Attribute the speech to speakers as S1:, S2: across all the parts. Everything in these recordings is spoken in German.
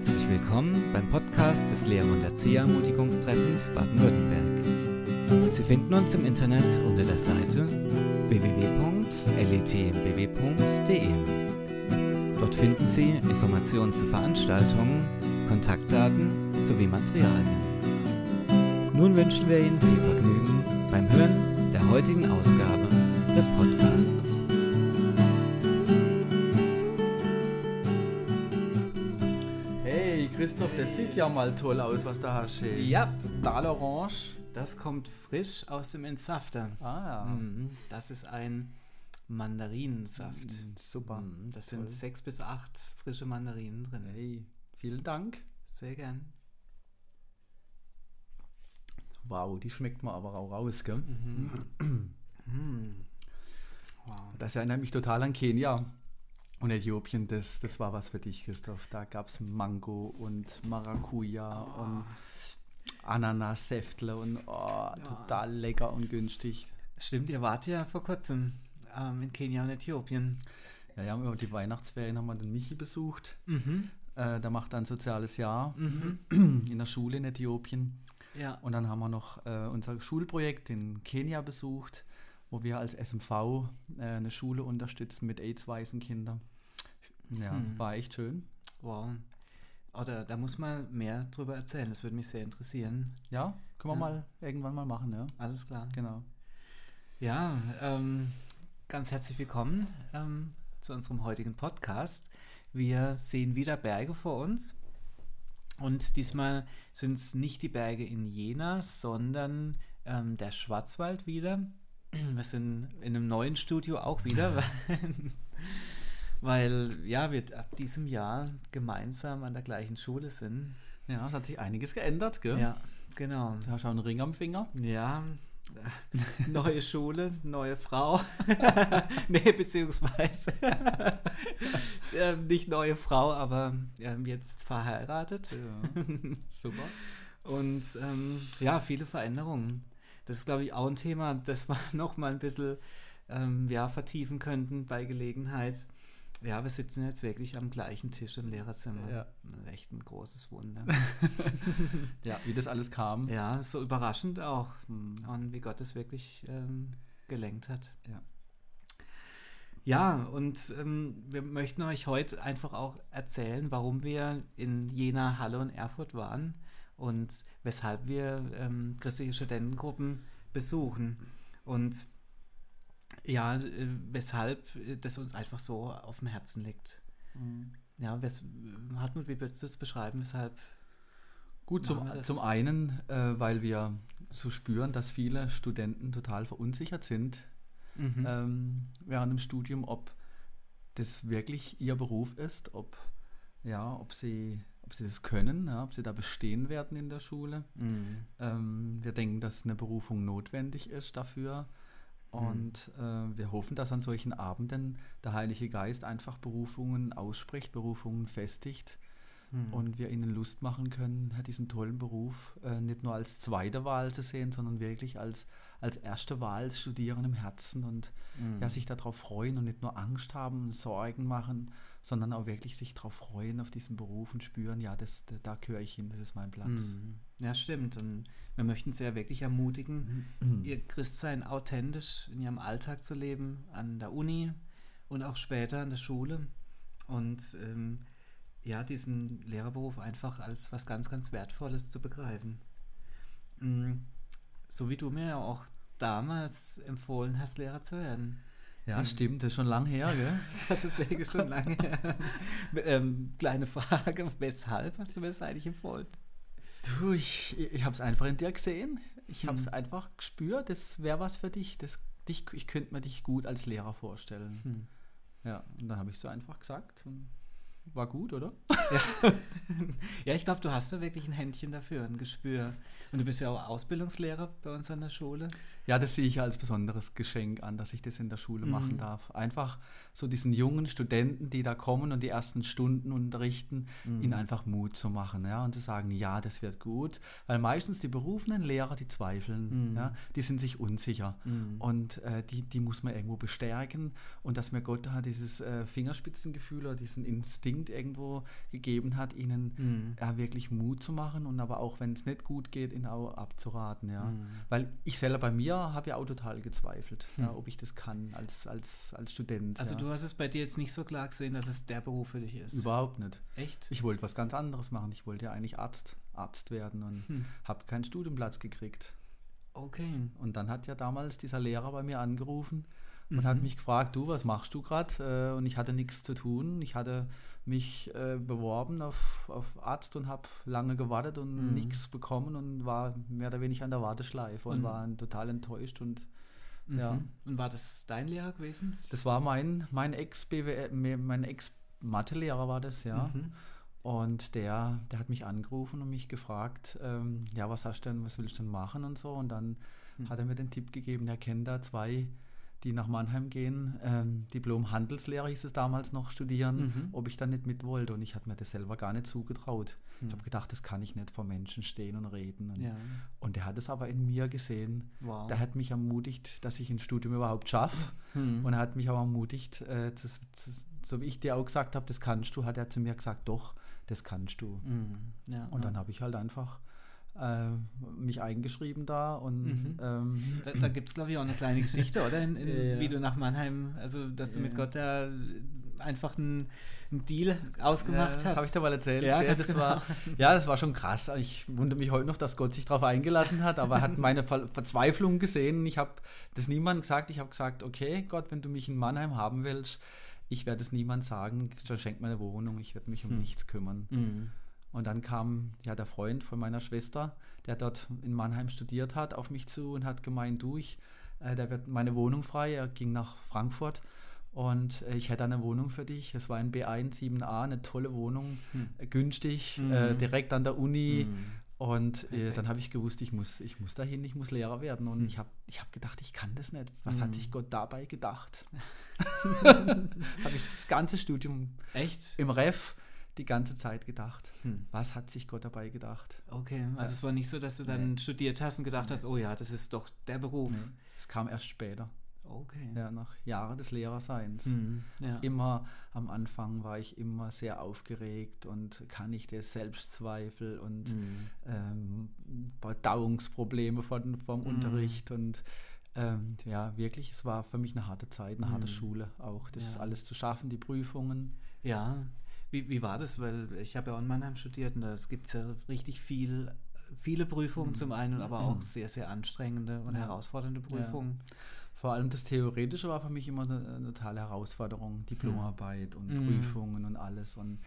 S1: Herzlich willkommen beim Podcast des Lehrer- und Erzieherermutigungstreffens Baden-Württemberg. Sie finden uns im Internet unter der Seite www.letmbw.de. Dort finden Sie Informationen zu Veranstaltungen, Kontaktdaten sowie Materialien. Nun wünschen wir Ihnen viel Vergnügen beim Hören der heutigen Ausgabe des Podcasts.
S2: Sieht ja mal toll aus, was da hast. Hey.
S1: Ja.
S2: Total orange.
S1: Das kommt frisch aus dem Entsafter.
S2: Ah ja.
S1: Mhm, Das ist ein Mandarinensaft.
S2: Mm, Super.
S1: Mhm, Das sind
S2: Toll.
S1: sechs bis acht frische Mandarinen drin.
S2: Hey, vielen Dank.
S1: Sehr gern.
S2: Wow, die schmeckt man aber auch raus, gell?
S1: Mhm. Wow.
S2: Das erinnert mich total an Kenia und Äthiopien. Das, das war was für dich, Christoph. Da gab es Mango und Maracuja und Ananassäftle und oh, total lecker und günstig.
S1: Stimmt, ihr wart ja vor kurzem ähm, in Kenia und Äthiopien.
S2: Ja, ja, über die Weihnachtsferien haben wir den Michi besucht.
S1: Mhm.
S2: Äh, der macht ein soziales Jahr
S1: Mhm.
S2: in der Schule in Äthiopien.
S1: Ja.
S2: Und dann haben wir noch äh, unser Schulprojekt in Kenia besucht, wo wir als SMV äh, eine Schule unterstützen mit AIDS-weißen Kindern. Ja,
S1: Hm.
S2: war echt schön.
S1: Wow. Oder da muss man mehr drüber erzählen. Das würde mich sehr interessieren.
S2: Ja, können wir
S1: Ja.
S2: mal irgendwann mal machen, ja.
S1: Alles klar.
S2: Genau.
S1: Ja, ähm, ganz herzlich willkommen ähm, zu unserem heutigen Podcast. Wir sehen wieder Berge vor uns. Und diesmal sind es nicht die Berge in Jena, sondern ähm, der Schwarzwald wieder. Wir sind in einem neuen Studio auch wieder, weil, weil ja, wir ab diesem Jahr gemeinsam an der gleichen Schule sind.
S2: Ja, es hat sich einiges geändert, gell?
S1: Ja, genau.
S2: Du hast auch einen Ring am Finger.
S1: Ja, neue Schule, neue Frau. nee, beziehungsweise ähm, nicht neue Frau, aber ähm, jetzt verheiratet.
S2: Ja, super.
S1: Und ähm, ja, viele Veränderungen. Das ist, glaube ich, auch ein Thema, das wir noch mal ein bisschen ähm, ja, vertiefen könnten bei Gelegenheit. Ja, wir sitzen jetzt wirklich am gleichen Tisch im Lehrerzimmer.
S2: Ja.
S1: Echt ein großes Wunder.
S2: Ja, wie das alles kam.
S1: Ja, so überraschend auch. Und wie Gott es wirklich ähm, gelenkt hat.
S2: Ja.
S1: Ja, und ähm, wir möchten euch heute einfach auch erzählen, warum wir in Jena, Halle und Erfurt waren und weshalb wir ähm, christliche Studentengruppen besuchen. Und ja, äh, weshalb äh, das uns einfach so auf dem Herzen liegt.
S2: Mhm.
S1: Ja, wes Hartmut, wie würdest du es beschreiben, weshalb?
S2: Gut, zum, zum einen, äh, weil wir so spüren, dass viele Studenten total verunsichert sind
S1: Mhm.
S2: ähm, während dem Studium, ob das wirklich ihr Beruf ist, ob, ja, ob, sie, ob sie das können, ja, ob sie da bestehen werden in der Schule.
S1: Mhm.
S2: Ähm, wir denken, dass eine Berufung notwendig ist dafür. Und äh, wir hoffen, dass an solchen Abenden der Heilige Geist einfach Berufungen ausspricht, Berufungen festigt
S1: Mhm.
S2: und wir ihnen Lust machen können, diesen tollen Beruf äh, nicht nur als zweite Wahl zu sehen, sondern wirklich als, als erste Wahl als Studieren im Herzen und
S1: Mhm.
S2: ja, sich darauf freuen und nicht nur Angst haben, Sorgen machen, sondern auch wirklich sich darauf freuen, auf diesen Beruf und spüren, ja, das, da, da gehöre ich hin, das ist mein Platz.
S1: Mhm. Ja, stimmt. Und wir möchten sie ja wirklich ermutigen,
S2: Mhm.
S1: ihr Christsein authentisch in ihrem Alltag zu leben, an der Uni und auch später an der Schule. Und ähm, ja, diesen Lehrerberuf einfach als was ganz, ganz Wertvolles zu begreifen. Mhm. So wie du mir ja auch damals empfohlen hast, Lehrer zu werden.
S2: Ja, stimmt, das ist schon lang her, gell?
S1: Das ist wirklich schon lange her. ähm, kleine Frage, weshalb hast du mir das eigentlich empfohlen?
S2: Du, ich, ich habe es einfach in dir gesehen. Ich habe es
S1: Hm.
S2: einfach gespürt, das wäre was für dich. Das, dich. Ich könnte mir dich gut als Lehrer vorstellen.
S1: Hm.
S2: Ja, und dann habe ich so einfach gesagt. Und war gut, oder?
S1: Ja, ja ich glaube, du hast da wirklich ein Händchen dafür, ein Gespür. Und du bist ja auch Ausbildungslehrer bei uns an der Schule.
S2: Ja, das sehe ich als besonderes Geschenk an, dass ich das in der Schule machen
S1: Mhm.
S2: darf. Einfach so diesen jungen Studenten, die da kommen und die ersten Stunden unterrichten,
S1: Mhm.
S2: ihnen einfach Mut zu machen, ja, und zu sagen, ja, das wird gut, weil meistens die berufenen Lehrer, die zweifeln,
S1: Mhm.
S2: ja, die sind sich unsicher
S1: Mhm.
S2: und äh, die, die muss man irgendwo bestärken und dass mir Gott da dieses äh, Fingerspitzengefühl oder diesen Instinkt Instinkt irgendwo gegeben hat, ihnen
S1: Mhm.
S2: ja, wirklich Mut zu machen und aber auch, wenn es nicht gut geht, ihnen auch abzuraten. Ja.
S1: Mhm.
S2: Weil ich selber bei mir habe ja auch total gezweifelt, ja,
S1: Hm.
S2: ob ich das kann als, als, als Student.
S1: Also
S2: ja.
S1: du hast es bei dir jetzt nicht so klar gesehen, dass es der Beruf für dich ist.
S2: Überhaupt nicht.
S1: Echt?
S2: Ich wollte was ganz anderes machen. Ich wollte ja eigentlich Arzt, Arzt werden und
S1: Hm.
S2: habe keinen Studienplatz gekriegt.
S1: Okay.
S2: Und dann hat ja damals dieser Lehrer bei mir angerufen und
S1: Mhm.
S2: hat mich gefragt, du, was machst du gerade? Äh, und ich hatte nichts zu tun. Ich hatte mich äh, beworben auf, auf Arzt und habe lange gewartet und
S1: Mhm.
S2: nichts bekommen und war mehr oder weniger an der Warteschleife und
S1: Und-
S2: war total enttäuscht. Und
S1: Mhm.
S2: Ja.
S1: Und war das dein Lehrer gewesen?
S2: das war mein, mein Ex-BWL, mein Ex-Mathelehrer war das, ja.
S1: Mhm.
S2: Und der, der hat mich angerufen und mich gefragt, ähm, ja, was hast du denn, was willst du denn machen und so. Und dann
S1: Hm.
S2: hat er mir den Tipp gegeben, er kennt da zwei, die nach Mannheim gehen, ähm, Diplom Handelslehrer hieß es damals noch, studieren,
S1: Mhm.
S2: ob ich da nicht mit wollte. Und ich hatte mir das selber gar nicht zugetraut.
S1: Hm.
S2: Ich habe gedacht, das kann ich nicht vor Menschen stehen und reden. Und,
S1: Ja.
S2: und der hat es aber in mir gesehen.
S1: Wow.
S2: Der hat mich ermutigt, dass ich ein Studium überhaupt schaffe.
S1: Hm.
S2: Und er hat mich auch ermutigt, äh, das, das, so wie ich dir auch gesagt habe, das kannst du, hat er zu mir gesagt, doch, das kannst du.
S1: Mhm. Ja,
S2: Und
S1: ja.
S2: dann habe ich halt einfach mich eingeschrieben da und
S1: Mhm.
S2: ähm,
S1: Da, da gibt es, glaube ich, auch eine kleine Geschichte, oder? In, in,
S2: Ja, ja.
S1: Wie du nach Mannheim, also dass du mit
S2: Ja.
S1: Gott da einfach einen, einen Deal ausgemacht hast.
S2: Habe ich dir mal erzählt?
S1: Ja,
S2: das
S1: genau.
S2: war, ja, das war schon krass. Ich wundere mich heute noch, dass Gott sich darauf eingelassen hat, aber er hat meine Ver Verzweiflung gesehen. Ich habe das niemandem gesagt. Ich habe gesagt, okay, Gott, wenn du mich in Mannheim haben willst, ich werde es niemand sagen, schenk mir eine Wohnung, ich werde mich um
S1: Hm.
S2: nichts kümmern.
S1: Mhm.
S2: Und dann kam ja der Freund von meiner Schwester, der dort in Mannheim studiert hat, auf mich zu und hat gemeint, du, ich, äh, da wird meine Wohnung frei. Er ging nach Frankfurt und äh, ich hätte eine Wohnung für dich. Es war ein B1 7a, eine tolle Wohnung,
S1: Hm.
S2: äh, günstig,
S1: Mhm.
S2: äh, direkt an der Uni.
S1: Mhm.
S2: Und äh, dann habe ich gewusst, ich muss, ich muss dahin, ich muss Lehrer werden. Und
S1: Mhm.
S2: ich habe ich hab gedacht, ich kann das nicht. Was
S1: Mhm.
S2: hat sich Gott dabei gedacht? das habe ich das ganze Studium
S1: Echt?
S2: im Ref die ganze Zeit gedacht.
S1: Hm.
S2: Was hat sich Gott dabei gedacht?
S1: Okay, also
S2: Ja.
S1: es war nicht so, dass du dann
S2: Nee.
S1: studiert hast und gedacht
S2: Nee.
S1: hast, oh ja, das ist doch der Beruf.
S2: Es kam erst später,
S1: Okay.
S2: ja, nach Jahren des Lehrerseins.
S1: Hm. Ja.
S2: Immer am Anfang war ich immer sehr aufgeregt und kann ich das Selbstzweifel und
S1: Hm.
S2: ähm, Verdauungsprobleme von, vom
S1: Mhm.
S2: Unterricht und ähm, ja, wirklich, es war für mich eine harte Zeit, eine harte
S1: Mhm.
S2: Schule auch, das
S1: Ja.
S2: alles zu schaffen, die Prüfungen.
S1: Ja, wie, wie war das? Weil ich habe ja auch in Mannheim studiert und da gibt es ja richtig viel, viele Prüfungen
S2: Mhm.
S1: zum einen, aber auch sehr, sehr anstrengende und
S2: Ja.
S1: herausfordernde Prüfungen.
S2: Vor allem das Theoretische war für mich immer eine, eine totale Herausforderung, Diplomarbeit und
S1: Mhm.
S2: Prüfungen und alles. Und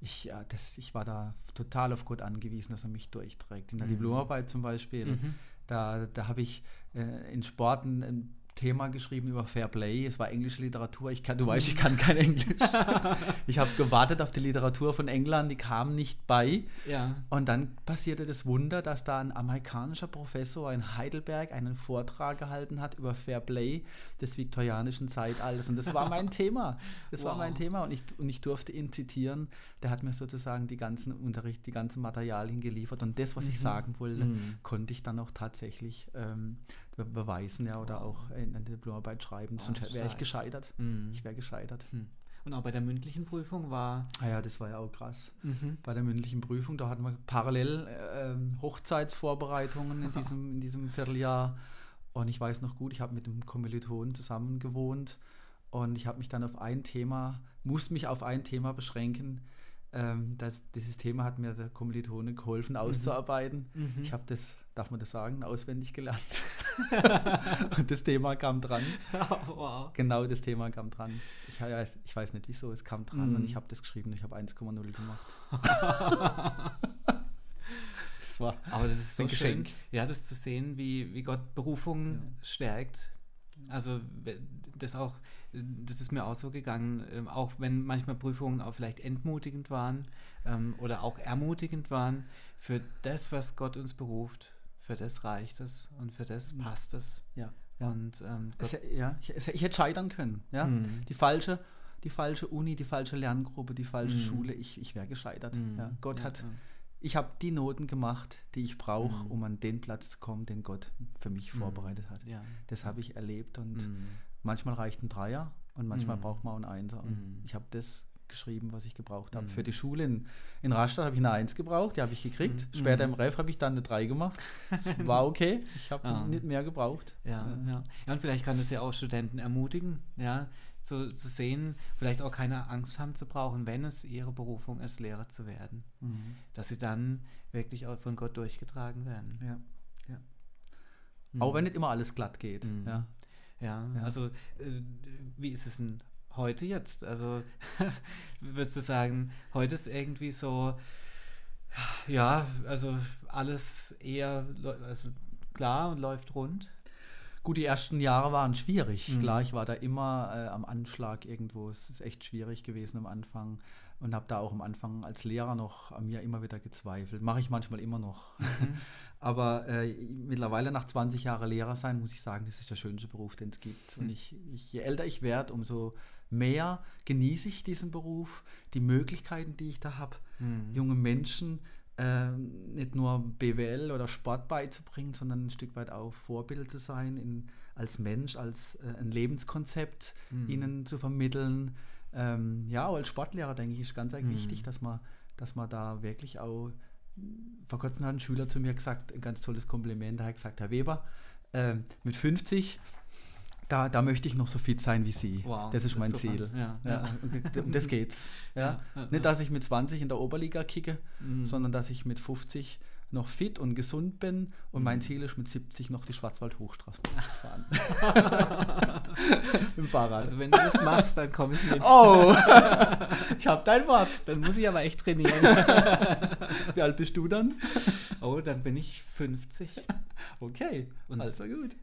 S2: ich, ja, das, ich war da total auf Gott angewiesen, dass er mich durchträgt. In der
S1: Mhm.
S2: Diplomarbeit zum Beispiel,
S1: Mhm.
S2: da, da habe ich äh, in Sport ein, ein Thema geschrieben über Fair Play. Es war englische Literatur. Ich kann, du weißt, ich kann kein Englisch. ich habe gewartet auf die Literatur von England, die kam nicht bei.
S1: Ja.
S2: Und dann passierte das Wunder, dass da ein amerikanischer Professor in Heidelberg einen Vortrag gehalten hat über Fair Play des viktorianischen Zeitalters. Und das war mein Thema. Das war
S1: Wow.
S2: mein Thema. Und ich, und ich durfte ihn zitieren. Der hat mir sozusagen die ganzen Unterricht, die ganzen Materialien geliefert. Und das, was ich
S1: Mhm.
S2: sagen wollte,
S1: Mhm.
S2: konnte ich dann auch tatsächlich ähm, beweisen ja, oder
S1: Wow.
S2: auch in, in der Diplomarbeit schreiben.
S1: Wow,
S2: Sonst wäre ich gescheitert.
S1: Mhm.
S2: Ich wäre gescheitert.
S1: Hm. Und auch bei der mündlichen Prüfung war.
S2: Ah ja, das war ja auch krass
S1: Mhm.
S2: bei der mündlichen Prüfung. Da hatten wir parallel äh, Hochzeitsvorbereitungen in diesem, in diesem Vierteljahr. Und ich weiß noch gut, ich habe mit einem Kommilitonen zusammen gewohnt und ich habe mich dann auf ein Thema, musste mich auf ein Thema beschränken. Ähm, das, dieses Thema hat mir der Kommilitone geholfen auszuarbeiten.
S1: Mhm.
S2: Ich habe das, darf man das sagen, auswendig gelernt. und das Thema kam dran.
S1: wow.
S2: Genau das Thema kam dran. Ich weiß, ich weiß nicht wieso, es kam dran
S1: Mhm.
S2: und ich habe das geschrieben ich habe 1,0 gemacht. das war
S1: Aber das ist so
S2: Ein
S1: schön,
S2: Geschenk.
S1: ja, das zu sehen, wie, wie Gott Berufung stärkt. Also das auch, das ist mir auch so gegangen, ähm, auch wenn manchmal Prüfungen auch vielleicht entmutigend waren ähm, oder auch ermutigend waren, für das, was Gott uns beruft, für das reicht es und für das passt es.
S2: ja, ja.
S1: Und ähm,
S2: Es, ja ich, es, ich hätte scheitern können. Ja?
S1: Mhm.
S2: Die, falsche, die falsche Uni, die falsche Lerngruppe, die falsche
S1: Mhm.
S2: Schule, ich, ich wäre gescheitert.
S1: Mhm.
S2: Ja? Gott
S1: Ja,
S2: hat,
S1: ja.
S2: ich habe die Noten gemacht, die ich brauche,
S1: Mhm.
S2: um an den Platz zu kommen, den Gott für mich
S1: Mhm.
S2: vorbereitet hat.
S1: Ja.
S2: Das habe ich erlebt und
S1: Mhm.
S2: manchmal reicht ein Dreier und manchmal
S1: Mhm.
S2: braucht man auch einen Einser. Und
S1: Mhm.
S2: ich habe das geschrieben, was ich gebraucht habe.
S1: Mhm.
S2: Für die Schule in, in Rastatt habe ich eine 1 gebraucht, die habe ich gekriegt.
S1: Mhm.
S2: Später
S1: Mhm.
S2: im Ref habe ich dann eine 3 gemacht. Das war okay. Ich habe
S1: Ah.
S2: nicht mehr gebraucht.
S1: Ja, ja. ja, und vielleicht kann das ja auch Studenten ermutigen, ja, zu, zu sehen, vielleicht auch keine Angst haben zu brauchen, wenn es ihre Berufung ist, Lehrer zu werden.
S2: Mhm.
S1: Dass sie dann wirklich auch von Gott durchgetragen werden.
S2: Ja.
S1: Mhm.
S2: Auch wenn nicht immer alles glatt geht.
S1: Mhm.
S2: Ja.
S1: Ja,
S2: Ja.
S1: also äh, wie ist es denn heute jetzt? Also würdest du sagen, heute ist irgendwie so, ja, also alles eher also klar und läuft rund?
S2: Gut, die ersten Jahre waren schwierig.
S1: Mhm.
S2: Klar, ich war da immer äh, am Anschlag irgendwo. Es ist echt schwierig gewesen am Anfang und habe da auch am Anfang als Lehrer noch an mir immer wieder gezweifelt. Mache ich manchmal immer noch. Aber äh, mittlerweile nach 20 Jahren Lehrer sein, muss ich sagen, das ist der schönste Beruf, den es gibt. Und
S1: Mhm.
S2: ich, ich, je älter ich werde, umso mehr genieße ich diesen Beruf, die Möglichkeiten, die ich da habe,
S1: Mhm.
S2: junge Menschen äh, nicht nur BWL oder Sport beizubringen, sondern ein Stück weit auch Vorbild zu sein, in, als Mensch, als äh, ein Lebenskonzept
S1: Mhm.
S2: ihnen zu vermitteln. Ähm, ja, als Sportlehrer denke ich, ist ganz
S1: Mhm.
S2: wichtig, dass man, dass man da wirklich auch. Vor kurzem hat ein Schüler zu mir gesagt, ein ganz tolles Kompliment, da hat er gesagt, Herr Weber, ähm, mit 50, da, da möchte ich noch so fit sein wie Sie.
S1: Wow,
S2: das ist mein
S1: super.
S2: Ziel.
S1: Ja,
S2: Ja,
S1: ja.
S2: und Um das geht's. Ja. Nicht, dass ich mit 20 in der Oberliga kicke,
S1: Mhm.
S2: sondern dass ich mit 50 noch fit und gesund bin und mein
S1: Mhm.
S2: Ziel ist, mit 70 noch die Schwarzwald-Hochstraße zu fahren. Mit dem Fahrrad.
S1: Also wenn du das machst, dann komme ich mit.
S2: oh, ich habe dein Wort.
S1: Dann muss ich aber echt trainieren.
S2: Wie alt bist du dann?
S1: oh, dann bin ich 50.
S2: Okay,
S1: Und-
S2: also gut.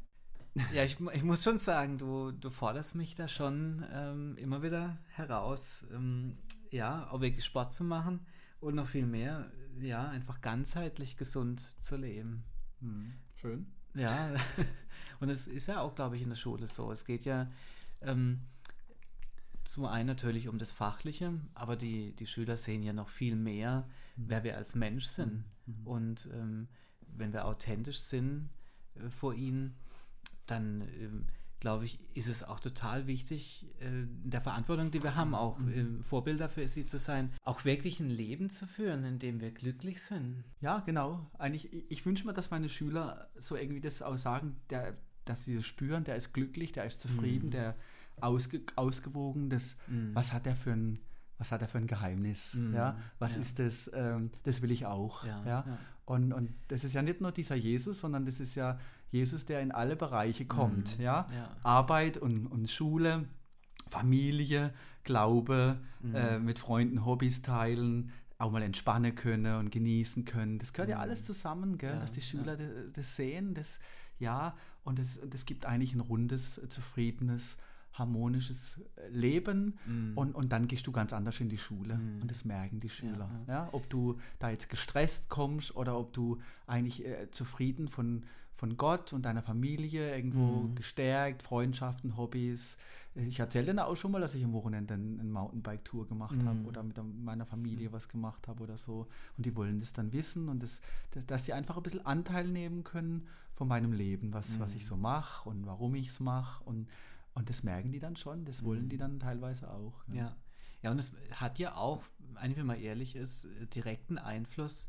S1: Ja, ich, ich muss schon sagen, du, du forderst mich da schon ähm, immer wieder heraus, ähm, ja, auch wirklich Sport zu machen und noch viel mehr, ja, einfach ganzheitlich gesund zu leben.
S2: Hm, schön.
S1: Ja, und es ist ja auch, glaube ich, in der Schule so. Es geht ja ähm, zum einen natürlich um das Fachliche, aber die, die Schüler sehen ja noch viel mehr, wer wir als Mensch sind.
S2: Mhm.
S1: Und ähm, wenn wir authentisch sind äh, vor ihnen, dann ähm, glaube ich, ist es auch total wichtig, äh, in der Verantwortung, die wir haben, auch ähm, Vorbilder für sie zu sein, auch wirklich ein Leben zu führen, in dem wir glücklich sind.
S2: Ja, genau. Eigentlich, ich, ich wünsche mir, dass meine Schüler so irgendwie das auch sagen, der, dass sie das spüren, der ist glücklich, der ist zufrieden,
S1: Mhm.
S2: der ausge, ausgewogen, das,
S1: Mhm.
S2: was hat er für ein, was hat er für ein Geheimnis?
S1: Mhm,
S2: Ja, was
S1: ja.
S2: ist das? Ähm, das will ich auch.
S1: Ja,
S2: ja. Und, und das ist ja nicht nur dieser Jesus, sondern das ist ja Jesus, der in alle Bereiche kommt.
S1: Mhm,
S2: Ja?
S1: ja.
S2: Arbeit und, und Schule, Familie, Glaube,
S1: Mhm.
S2: äh, mit Freunden Hobbys teilen, auch mal entspannen können und genießen können. Das gehört ja
S1: Mhm.
S2: alles zusammen, gell?
S1: Ja,
S2: dass die Schüler
S1: ja.
S2: das, das sehen, das ja, und das, das gibt eigentlich ein rundes, zufriedenes, harmonisches Leben
S1: Mhm.
S2: und, und dann gehst du ganz anders in die Schule
S1: Mhm.
S2: und das merken die Schüler.
S1: ja.
S2: Ja, Ob du da jetzt gestresst kommst oder ob du eigentlich äh, zufrieden von, von Gott und deiner Familie irgendwo
S1: Mhm.
S2: gestärkt, Freundschaften, Hobbys. Ich erzähle dann auch schon mal, dass ich am Wochenende eine Mountainbike-Tour gemacht habe
S1: Mhm.
S2: oder mit meiner Familie was gemacht habe oder so. Und die wollen das dann wissen und das, das, dass sie einfach ein bisschen Anteil nehmen können von meinem Leben, was, was
S1: Mhm.
S2: ich so mache und warum ich es mache. Und, und das merken die dann schon, das wollen
S1: Mhm.
S2: die dann teilweise auch.
S1: Ja. Ja, und es hat ja auch, wenn man ehrlich ist, direkten Einfluss,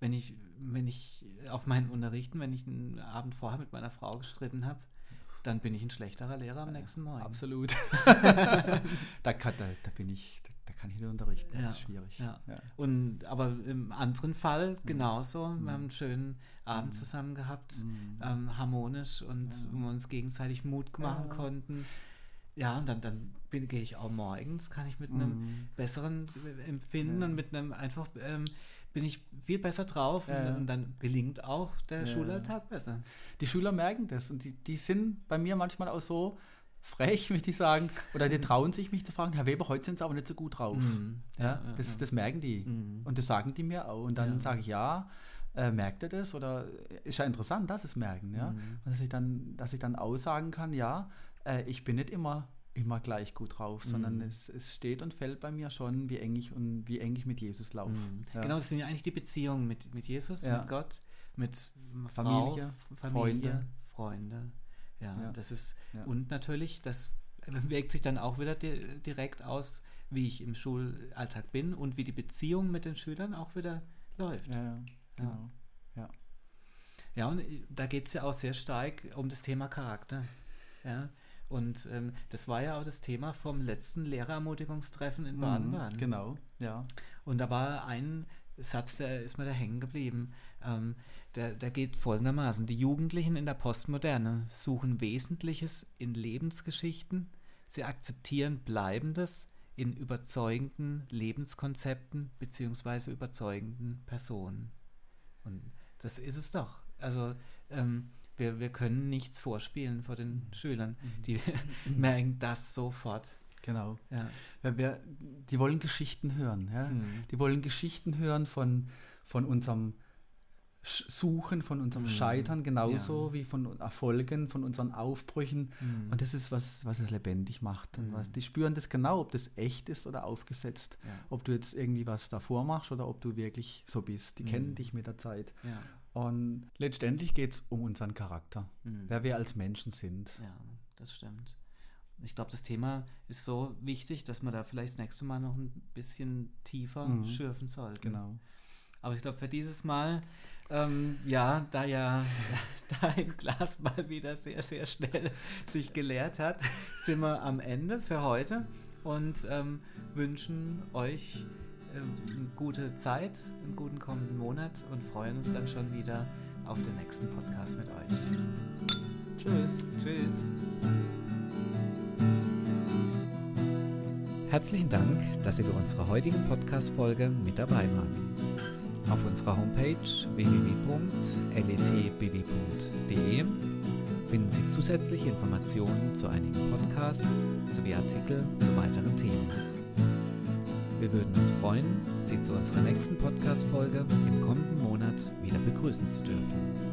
S1: wenn ich, wenn ich auf meinen Unterrichten, wenn ich einen Abend vorher mit meiner Frau gestritten habe, dann bin ich ein schlechterer Lehrer am nächsten Morgen.
S2: Absolut. da, kann, da, da bin ich, da, da kann ich nicht unterrichten.
S1: Ja,
S2: Das ist schwierig.
S1: ja. Und aber im anderen Fall genauso.
S2: Mhm.
S1: Wir haben einen schönen Abend
S2: Mhm.
S1: zusammen gehabt,
S2: Mhm.
S1: ähm, harmonisch und
S2: Ja.
S1: wo wir uns gegenseitig Mut machen
S2: Ja.
S1: konnten. Ja, und dann, dann bin, gehe ich auch morgens, kann ich mit einem
S2: Mhm.
S1: besseren Empfinden
S2: Ja.
S1: und mit einem einfach ähm, bin ich viel besser drauf
S2: Ja,
S1: und,
S2: ja.
S1: und dann gelingt auch der
S2: Ja.
S1: Schulalltag besser.
S2: Die Schüler merken das und die, die sind bei mir manchmal auch so frech, möchte ich sagen, oder die trauen sich mich zu fragen, Herr Weber, heute sind sie aber nicht so gut drauf.
S1: Mhm.
S2: Ja, das, das merken die.
S1: Mhm.
S2: Und das sagen die mir auch. Und dann
S1: Ja.
S2: sage ich, ja, äh, merkt ihr das? Oder äh, ist ja interessant, dass sie es merken. Ja?
S1: Mhm.
S2: Und dass ich dann, dass ich dann aussagen kann, ja, äh, ich bin nicht immer, immer gleich gut drauf, sondern
S1: Mhm.
S2: es, es steht und fällt bei mir schon, wie eng ich und wie eng ich mit Jesus laufe.
S1: Mhm.
S2: Ja.
S1: Genau, das sind ja eigentlich die Beziehungen mit, mit Jesus,
S2: Ja.
S1: mit Gott, mit
S2: Familie,
S1: Frau, Familie,
S2: Freunde.
S1: Freunde. Ja,
S2: Ja.
S1: das ist und natürlich, das wirkt sich dann auch wieder di direkt aus, wie ich im Schulalltag bin und wie die Beziehung mit den Schülern auch wieder läuft.
S2: Ja, ja, genau. Ja.
S1: Ja, und äh, da geht es ja auch sehr stark um das Thema Charakter. Ja. Und ähm, das war ja auch das Thema vom letzten Lehrerermutigungstreffen in
S2: Mhm,
S1: Baden-Baden.
S2: Genau, ja.
S1: Und da war ein Satz, der ist mir da hängen geblieben. Ähm, der, der geht folgendermaßen. Die Jugendlichen in der Postmoderne suchen Wesentliches in Lebensgeschichten. Sie akzeptieren Bleibendes in überzeugenden Lebenskonzepten beziehungsweise überzeugenden Personen. Und das ist es doch. Also ähm, wir, wir können nichts vorspielen vor den Schülern. Die merken das sofort.
S2: Genau.
S1: Ja.
S2: Weil wir, die wollen Geschichten hören. Ja?
S1: Mhm.
S2: Die wollen Geschichten hören von, von unserem Suchen, von unserem
S1: Mhm.
S2: Scheitern, genauso
S1: Ja.
S2: wie von Erfolgen, von unseren Aufbrüchen.
S1: Mhm.
S2: Und das ist was, was es lebendig macht. Und
S1: Mhm.
S2: was, die spüren das genau, ob das echt ist oder aufgesetzt.
S1: Ja.
S2: Ob du jetzt irgendwie was davor machst oder ob du wirklich so bist. Die
S1: Mhm.
S2: kennen dich mit der Zeit. Und letztendlich geht es um unseren Charakter,
S1: Mhm.
S2: wer wir als Menschen sind.
S1: Ja, das stimmt. Ich glaube, das Thema ist so wichtig, dass man da vielleicht das nächste Mal noch ein bisschen tiefer
S2: Mhm.
S1: schürfen sollte.
S2: Genau.
S1: Aber ich glaube, für dieses Mal, ähm, ja, da ja dein Glas mal wieder sehr, sehr schnell sich geleert hat, sind wir am Ende für heute und ähm, wünschen euch eine gute Zeit, einen guten kommenden Monat und freuen uns dann schon wieder auf den nächsten Podcast mit euch.
S2: Tschüss.
S1: Tschüss. Herzlichen Dank, dass Sie bei unserer heutigen Podcast-Folge mit dabei waren. Auf unserer Homepage www.letbw.de finden Sie zusätzliche Informationen zu einigen Podcasts sowie Artikel zu weiteren Themen. Wir würden uns freuen, Sie zu unserer nächsten Podcast-Folge im kommenden Monat wieder begrüßen zu dürfen.